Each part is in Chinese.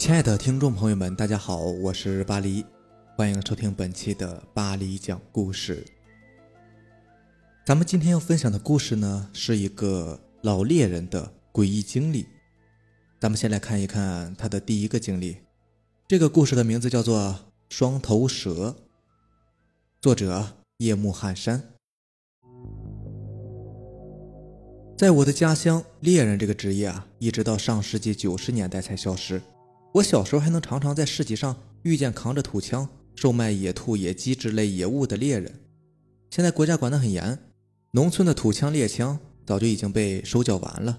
亲爱的听众朋友们，大家好，我是巴黎，欢迎收听本期的巴黎讲故事。咱们今天要分享的故事呢，是一个老猎人的诡异经历。咱们先来看一看他的第一个经历。这个故事的名字叫做《双头蛇》，作者夜幕寒山。在我的家乡，猎人这个职业啊，一直到上世纪九十年代才消失。我小时候还能常常在市集上遇见扛着土枪售卖野兔、野鸡之类野物的猎人。现在国家管得很严，农村的土枪猎枪早就已经被收缴完了。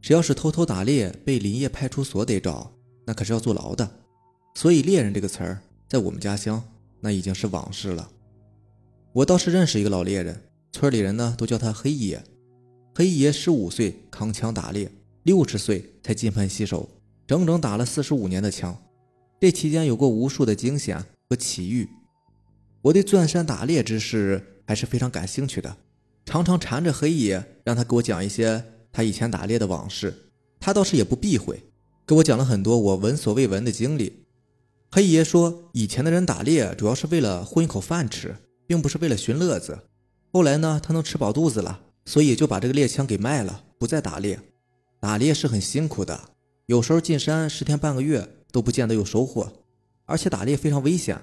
谁要是偷偷打猎，被林业派出所得找，那可是要坐牢的。所以“猎人”这个词儿在我们家乡那已经是往事了。我倒是认识一个老猎人，村里人呢都叫他黑爷。黑爷十五岁扛枪打猎，六十岁才金盆洗手。整整打了四十五年的枪，这期间有过无数的惊险和奇遇。我对钻山打猎之事还是非常感兴趣的，常常缠着黑爷让他给我讲一些他以前打猎的往事。他倒是也不避讳，给我讲了很多我闻所未闻的经历。黑爷说，以前的人打猎主要是为了混一口饭吃，并不是为了寻乐子。后来呢，他能吃饱肚子了，所以就把这个猎枪给卖了，不再打猎。打猎是很辛苦的。有时候进山十天半个月都不见得有收获，而且打猎非常危险。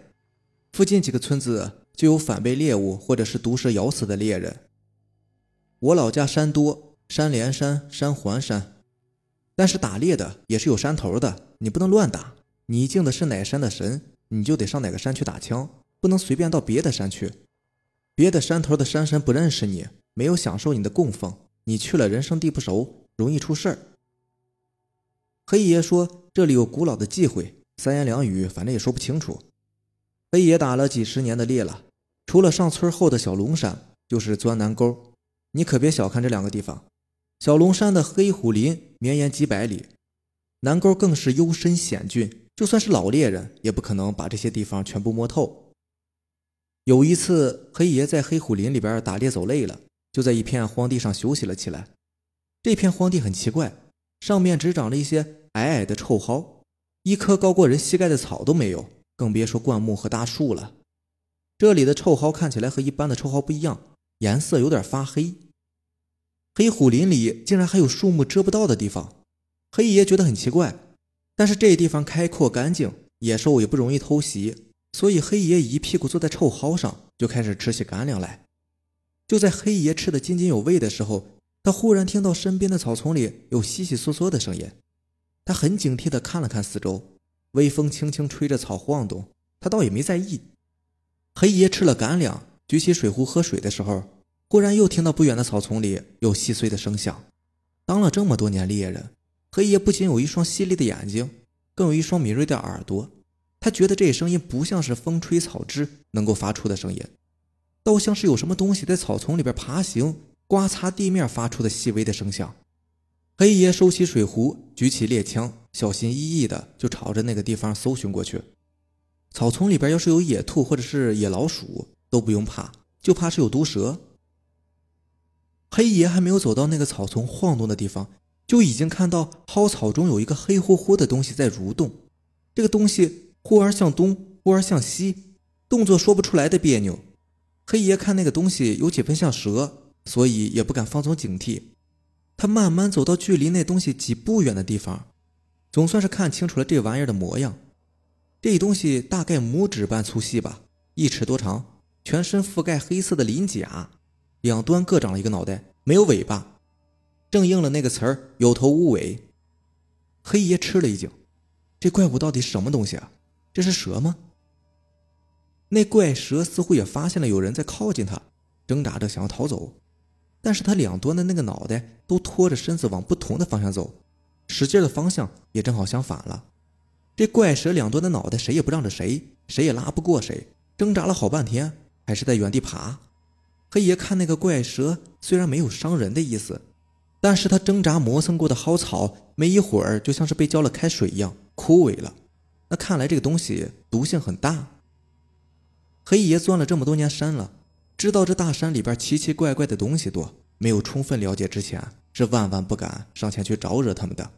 附近几个村子就有反被猎物或者是毒蛇咬死的猎人。我老家山多，山连山，山环山，但是打猎的也是有山头的，你不能乱打。你敬的是哪山的神，你就得上哪个山去打枪，不能随便到别的山去。别的山头的山神不认识你，没有享受你的供奉，你去了人生地不熟，容易出事儿。黑爷说：“这里有古老的忌讳，三言两语反正也说不清楚。”黑爷打了几十年的猎了，除了上村后的小龙山，就是钻南沟。你可别小看这两个地方，小龙山的黑虎林绵延几百里，南沟更是幽深险峻，就算是老猎人也不可能把这些地方全部摸透。有一次，黑爷在黑虎林里边打猎走累了，就在一片荒地上休息了起来。这片荒地很奇怪。上面只长了一些矮矮的臭蒿，一棵高过人膝盖的草都没有，更别说灌木和大树了。这里的臭蒿看起来和一般的臭蒿不一样，颜色有点发黑。黑虎林里竟然还有树木遮不到的地方，黑爷觉得很奇怪。但是这地方开阔干净，野兽也不容易偷袭，所以黑爷一屁股坐在臭蒿上，就开始吃起干粮来。就在黑爷吃得津津有味的时候，他忽然听到身边的草丛里有悉悉嗦嗦的声音，他很警惕地看了看四周，微风轻轻吹着草晃动，他倒也没在意。黑爷吃了干粮，举起水壶喝水的时候，忽然又听到不远的草丛里有细碎的声响。当了这么多年猎人，黑爷不仅有一双犀利的眼睛，更有一双敏锐的耳朵。他觉得这声音不像是风吹草枝能够发出的声音，倒像是有什么东西在草丛里边爬行。刮擦地面发出的细微的声响，黑爷收起水壶，举起猎枪，小心翼翼的就朝着那个地方搜寻过去。草丛里边要是有野兔或者是野老鼠，都不用怕，就怕是有毒蛇。黑爷还没有走到那个草丛晃动的地方，就已经看到蒿草中有一个黑乎乎的东西在蠕动。这个东西忽而向东，忽而向西，动作说不出来的别扭。黑爷看那个东西有几分像蛇。所以也不敢放松警惕，他慢慢走到距离那东西几步远的地方，总算是看清楚了这玩意儿的模样。这东西大概拇指般粗细吧，一尺多长，全身覆盖黑色的鳞甲，两端各长了一个脑袋，没有尾巴，正应了那个词儿“有头无尾”。黑爷吃了一惊，这怪物到底是什么东西啊？这是蛇吗？那怪蛇似乎也发现了有人在靠近它，挣扎着想要逃走。但是他两端的那个脑袋都拖着身子往不同的方向走，使劲的方向也正好相反了。这怪蛇两端的脑袋谁也不让着谁，谁也拉不过谁，挣扎了好半天，还是在原地爬。黑爷看那个怪蛇虽然没有伤人的意思，但是他挣扎磨蹭过的蒿草，没一会儿就像是被浇了开水一样枯萎了。那看来这个东西毒性很大。黑爷钻了这么多年山了。知道这大山里边奇奇怪怪的东西多，没有充分了解之前，是万万不敢上前去招惹他们的。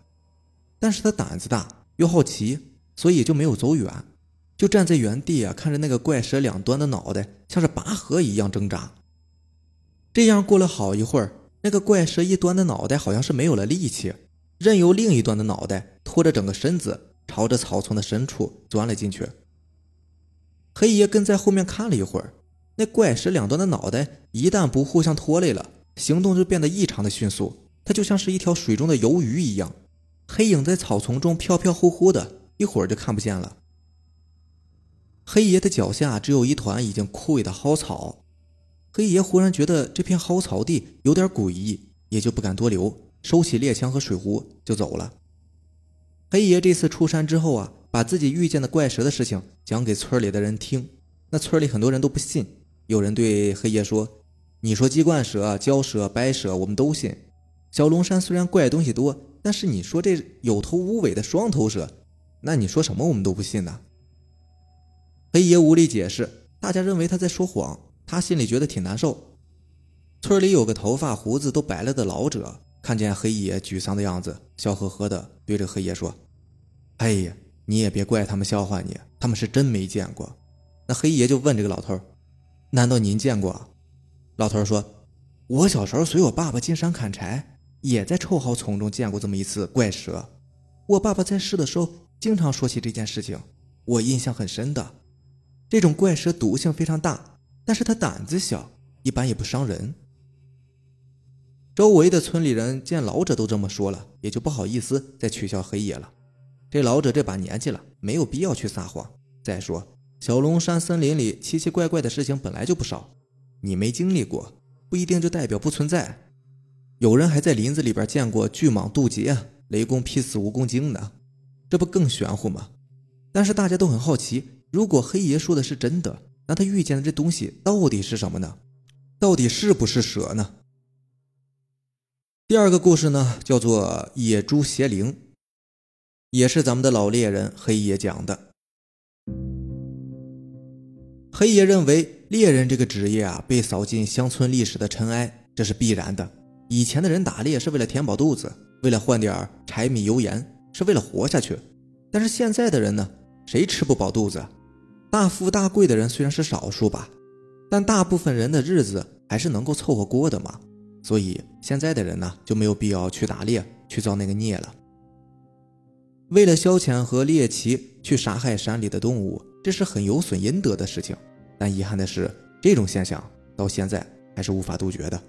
但是他胆子大，又好奇，所以就没有走远，就站在原地啊，看着那个怪蛇两端的脑袋像是拔河一样挣扎。这样过了好一会儿，那个怪蛇一端的脑袋好像是没有了力气，任由另一端的脑袋拖着整个身子朝着草丛的深处钻了进去。黑爷跟在后面看了一会儿，那怪蛇两端的脑袋一旦不互相拖累了，行动就变得异常的迅速，它就像是一条水中的游鱼一样，黑影在草丛中飘飘忽忽的，一会儿就看不见了。黑爷的脚下只有一团已经枯萎的蒿草。黑爷忽然觉得这片蒿草地有点诡异，也就不敢多留，收起猎枪和水壶就走了。黑爷这次出山之后啊，把自己遇见的怪蛇的事情讲给村里的人听，那村里很多人都不信。有人对黑爷说：“你说鸡冠蛇、蛟蛇、白蛇，我们都信。小龙山虽然怪东西多，但是你说这有头无尾的双头蛇，那你说什么我们都不信呢？”黑爷无力解释，大家认为他在说谎。他心里觉得挺难受。村里有个头发胡子都白了的老者，看见黑爷沮丧的样子，笑呵呵的对着黑爷说：“哎呀，你也别怪他们笑话你，他们是真没见过。”那黑爷就问这个老头：“难道您见过？”老头说：“我小时候随我爸爸进山砍柴，也在臭蒿丛中见过这么一次怪蛇。我爸爸在世的时候经常说起这件事情，我印象很深的。这种怪蛇毒性非常大。”但是它胆子小，一般也不伤人。周围的村里人见老者都这么说了，也就不好意思再取笑黑爷了。这老者这把年纪了，没有必要去撒谎。再说，小龙山森林里奇奇怪怪的事情本来就不少，你没经历过，不一定就代表不存在。有人还在林子里边见过巨蟒渡劫、雷公劈死蜈蚣精呢，这不更玄乎吗？但是大家都很好奇，如果黑爷说的是真的。那他遇见的这东西到底是什么呢？到底是不是蛇呢？第二个故事呢，叫做野猪邪灵，也是咱们的老猎人黑爷讲的。黑爷认为猎人这个职业啊，被扫进乡村历史的尘埃，这是必然的。以前的人打猎是为了填饱肚子，为了换点柴米油盐，是为了活下去。但是现在的人呢，谁吃不饱肚子？大富大贵的人虽然是少数吧，但大部分人的日子还是能够凑合过的嘛。所以现在的人呢，就没有必要去打猎去造那个孽了。为了消遣和猎奇去杀害山里的动物，这是很有损阴德的事情。但遗憾的是，这种现象到现在还是无法杜绝的。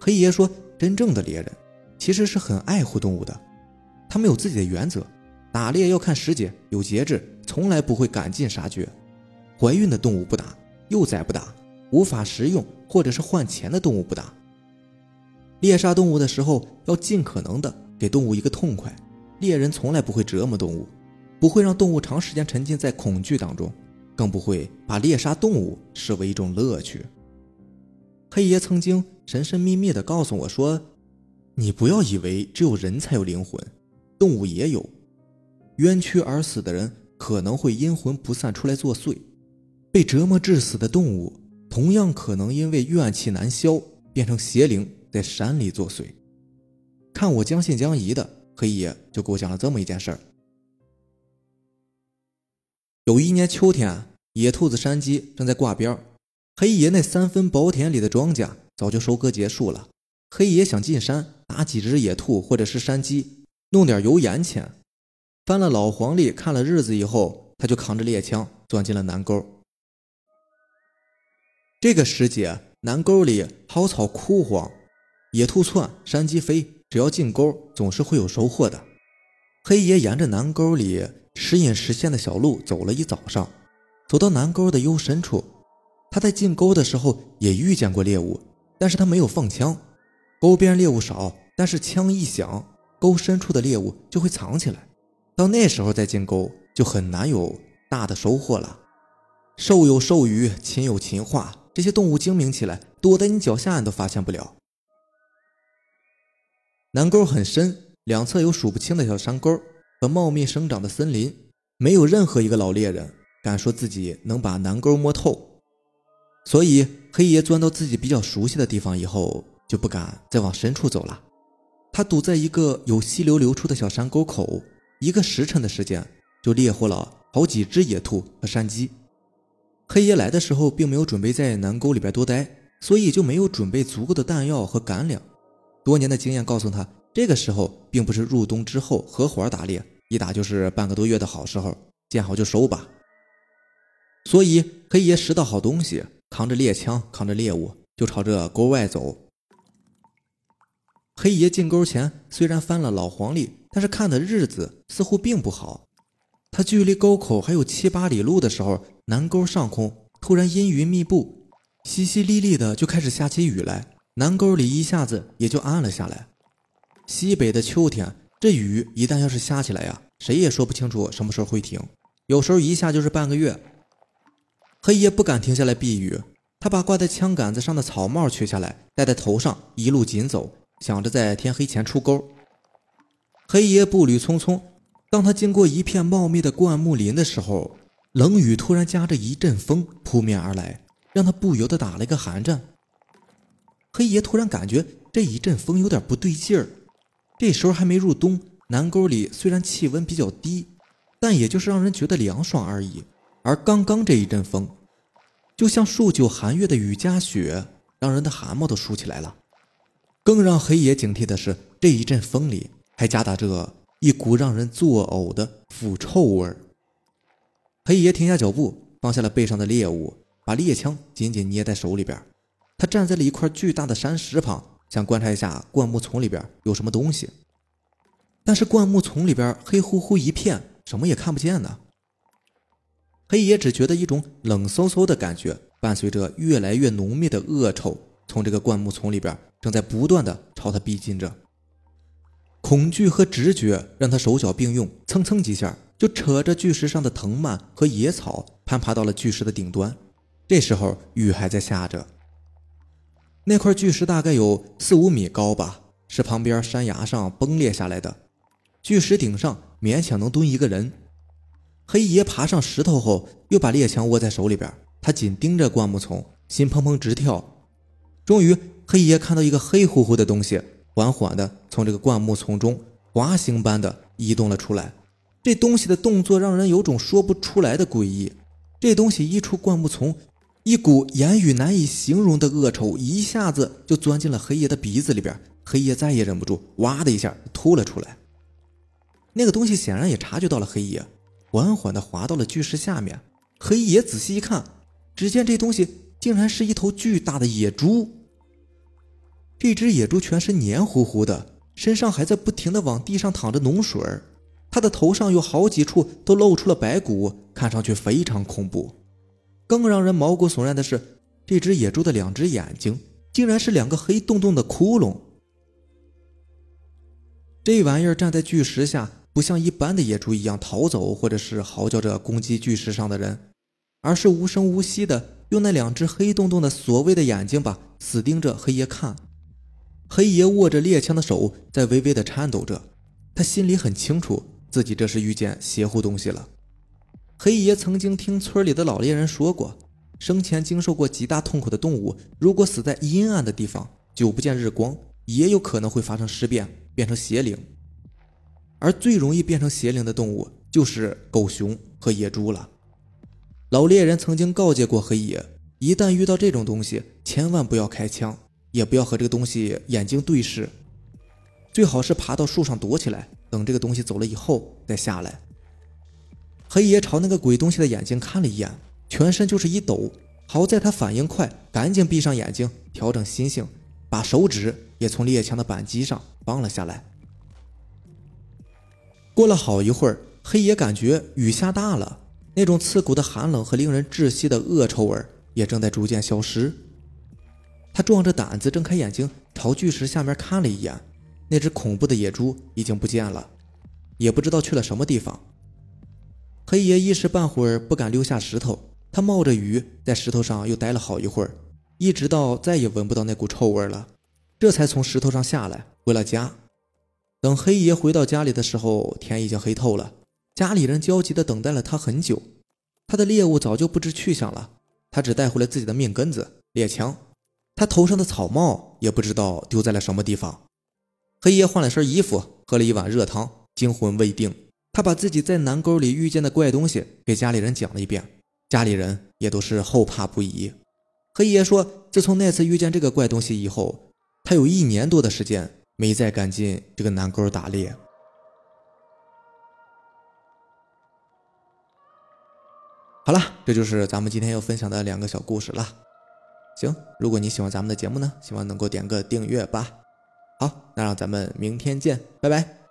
黑爷说，真正的猎人其实是很爱护动物的，他们有自己的原则。打猎要看时节，有节制，从来不会赶尽杀绝。怀孕的动物不打，幼崽不打，无法食用或者是换钱的动物不打。猎杀动物的时候，要尽可能的给动物一个痛快。猎人从来不会折磨动物，不会让动物长时间沉浸在恐惧当中，更不会把猎杀动物视为一种乐趣。黑爷曾经神神秘秘地告诉我说：“你不要以为只有人才有灵魂，动物也有。”冤屈而死的人可能会阴魂不散出来作祟，被折磨致死的动物同样可能因为怨气难消变成邪灵在山里作祟。看我将信将疑的，黑爷就给我讲了这么一件事儿。有一年秋天，野兔子山鸡正在挂边黑爷那三分薄田里的庄稼早就收割结束了。黑爷想进山打几只野兔或者是山鸡，弄点油盐钱。翻了老黄历，看了日子以后，他就扛着猎枪钻进了南沟。这个时节，南沟里蒿草枯黄，野兔窜，山鸡飞，只要进沟，总是会有收获的。黑爷沿着南沟里时隐时现的小路走了一早上，走到南沟的幽深处，他在进沟的时候也遇见过猎物，但是他没有放枪。沟边猎物少，但是枪一响，沟深处的猎物就会藏起来。到那时候再进沟，就很难有大的收获了。兽有兽语，禽有禽话，这些动物精明起来，躲在你脚下你都发现不了。南沟很深，两侧有数不清的小山沟和茂密生长的森林，没有任何一个老猎人敢说自己能把南沟摸透。所以黑爷钻到自己比较熟悉的地方以后，就不敢再往深处走了。他堵在一个有溪流流出的小山沟口。一个时辰的时间就猎获了好几只野兔和山鸡。黑爷来的时候并没有准备在南沟里边多待，所以就没有准备足够的弹药和干粮。多年的经验告诉他，这个时候并不是入冬之后合伙打猎，一打就是半个多月的好时候，见好就收吧。所以黑爷拾到好东西，扛着猎枪，扛着猎物，就朝着沟外走。黑爷进沟前，虽然翻了老黄历，但是看的日子似乎并不好。他距离沟口还有七八里路的时候，南沟上空突然阴云密布，淅淅沥沥的就开始下起雨来。南沟里一下子也就暗了下来。西北的秋天，这雨一旦要是下起来呀，谁也说不清楚什么时候会停，有时候一下就是半个月。黑爷不敢停下来避雨，他把挂在枪杆子上的草帽取下来戴在头上，一路紧走。想着在天黑前出沟，黑爷步履匆匆。当他经过一片茂密的灌木林的时候，冷雨突然夹着一阵风扑面而来，让他不由得打了一个寒战。黑爷突然感觉这一阵风有点不对劲儿。这时候还没入冬，南沟里虽然气温比较低，但也就是让人觉得凉爽而已。而刚刚这一阵风，就像数九寒月的雨夹雪，让人的汗毛都竖起来了。更让黑爷警惕的是，这一阵风里还夹杂着一股让人作呕的腐臭味儿。黑爷停下脚步，放下了背上的猎物，把猎枪紧紧捏在手里边。他站在了一块巨大的山石旁，想观察一下灌木丛里边有什么东西。但是灌木丛里边黑乎乎一片，什么也看不见呢。黑爷只觉得一种冷飕飕的感觉，伴随着越来越浓密的恶臭，从这个灌木丛里边。正在不断的朝他逼近着，恐惧和直觉让他手脚并用，蹭蹭几下就扯着巨石上的藤蔓和野草，攀爬到了巨石的顶端。这时候雨还在下着，那块巨石大概有四五米高吧，是旁边山崖上崩裂下来的。巨石顶上勉强能蹲一个人。黑爷爬上石头后，又把猎枪握在手里边，他紧盯着灌木丛，心砰砰直跳。终于。黑爷看到一个黑乎乎的东西，缓缓地从这个灌木丛中滑行般的移动了出来。这东西的动作让人有种说不出来的诡异。这东西一出灌木丛，一股言语难以形容的恶臭一下子就钻进了黑爷的鼻子里边。黑爷再也忍不住，哇的一下吐了出来。那个东西显然也察觉到了黑爷，缓缓地滑到了巨石下面。黑爷仔细一看，只见这东西竟然是一头巨大的野猪。这只野猪全身黏糊糊的，身上还在不停的往地上淌着脓水儿它的头上有好几处都露出了白骨，看上去非常恐怖。更让人毛骨悚然的是，这只野猪的两只眼睛竟然是两个黑洞洞的窟窿。这玩意儿站在巨石下，不像一般的野猪一样逃走，或者是嚎叫着攻击巨石上的人，而是无声无息的用那两只黑洞洞的所谓的眼睛吧，死盯着黑爷看。黑爷握着猎枪的手在微微的颤抖着，他心里很清楚自己这是遇见邪乎东西了。黑爷曾经听村里的老猎人说过，生前经受过极大痛苦的动物，如果死在阴暗的地方，久不见日光，也有可能会发生尸变，变成邪灵。而最容易变成邪灵的动物就是狗熊和野猪了。老猎人曾经告诫过黑爷，一旦遇到这种东西，千万不要开枪。也不要和这个东西眼睛对视，最好是爬到树上躲起来，等这个东西走了以后再下来。黑爷朝那个鬼东西的眼睛看了一眼，全身就是一抖。好在他反应快，赶紧闭上眼睛，调整心性，把手指也从猎枪的扳机上放了下来。过了好一会儿，黑爷感觉雨下大了，那种刺骨的寒冷和令人窒息的恶臭味也正在逐渐消失。他壮着胆子睁开眼睛，朝巨石下面看了一眼，那只恐怖的野猪已经不见了，也不知道去了什么地方。黑爷一时半会儿不敢溜下石头，他冒着雨在石头上又待了好一会儿，一直到再也闻不到那股臭味了，这才从石头上下来，回了家。等黑爷回到家里的时候，天已经黑透了，家里人焦急地等待了他很久。他的猎物早就不知去向了，他只带回了自己的命根子——猎枪。他头上的草帽也不知道丢在了什么地方。黑爷换了身衣服，喝了一碗热汤，惊魂未定。他把自己在南沟里遇见的怪东西给家里人讲了一遍，家里人也都是后怕不已。和爷爷说，自从那次遇见这个怪东西以后，他有一年多的时间没再敢进这个南沟打猎。好了，这就是咱们今天要分享的两个小故事了。行，如果你喜欢咱们的节目呢，希望能够点个订阅吧。好，那让咱们明天见，拜拜。